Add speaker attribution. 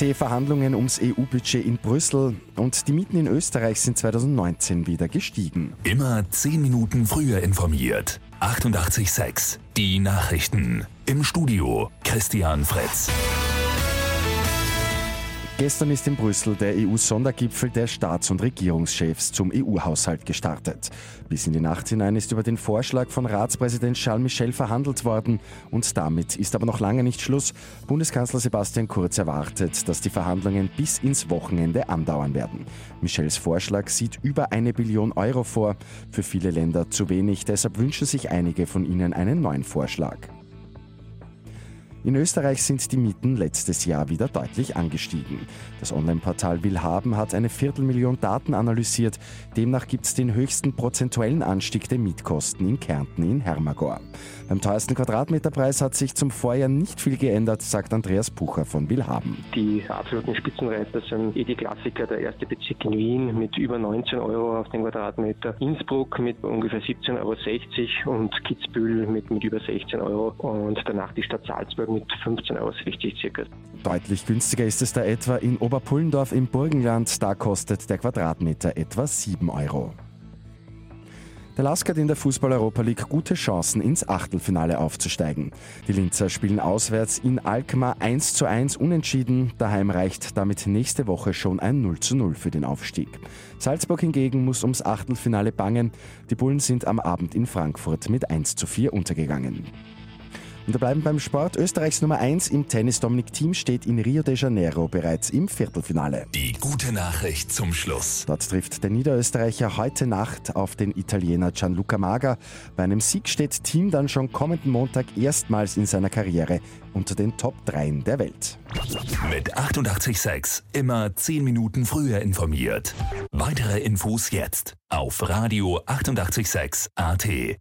Speaker 1: EC-Verhandlungen ums EU-Budget in Brüssel und die Mieten in Österreich sind 2019 wieder gestiegen.
Speaker 2: Immer 10 Minuten früher informiert. 88.6 Die Nachrichten. Im Studio Christian Fritz.
Speaker 1: Gestern ist in Brüssel der EU-Sondergipfel der Staats- und Regierungschefs zum EU-Haushalt gestartet. Bis in die Nacht hinein ist über den Vorschlag von Ratspräsident Charles Michel verhandelt worden und damit ist aber noch lange nicht Schluss. Bundeskanzler Sebastian Kurz erwartet, dass die Verhandlungen bis ins Wochenende andauern werden. Michels Vorschlag sieht über eine Billion Euro vor, für viele Länder zu wenig, deshalb wünschen sich einige von ihnen einen neuen Vorschlag. In Österreich sind die Mieten letztes Jahr wieder deutlich angestiegen. Das Online-Portal Willhaben hat eine Viertelmillion Daten analysiert. Demnach gibt es den höchsten prozentuellen Anstieg der Mietkosten in Kärnten in Hermagor. Beim teuersten Quadratmeterpreis hat sich zum Vorjahr nicht viel geändert, sagt Andreas Pucher von Willhaben.
Speaker 3: Die absoluten Spitzenreiter sind eh die Klassiker, der erste Bezirk in Wien mit über 19 Euro auf den Quadratmeter, Innsbruck mit ungefähr 17,60 Euro und Kitzbühel mit, mit über 16 Euro und danach die Stadt Salzburg mit 15,60 Euro circa.
Speaker 1: Deutlich günstiger ist es da etwa in Oberpullendorf im Burgenland. Da kostet der Quadratmeter etwa 7 Euro. Der LASK hat in der Fußball-Europa League gute Chancen, ins Achtelfinale aufzusteigen. Die Linzer spielen auswärts in Alkmaar 1 zu 1 unentschieden. Daheim reicht damit nächste Woche schon ein 0 zu 0 für den Aufstieg. Salzburg hingegen muss ums Achtelfinale bangen. Die Bullen sind am Abend in Frankfurt mit 1 zu 4 untergegangen. Und wir bleiben beim Sport. Österreichs Nummer 1 im Tennis Dominik Thiem steht in Rio de Janeiro bereits im Viertelfinale.
Speaker 2: Die gute Nachricht zum Schluss.
Speaker 1: Dort trifft der Niederösterreicher heute Nacht auf den Italiener Gianluca Maga. Bei einem Sieg steht Thiem dann schon kommenden Montag erstmals in seiner Karriere unter den Top 3 der Welt.
Speaker 2: Mit 886 immer 10 Minuten früher informiert. Weitere Infos jetzt auf Radio 886 AT.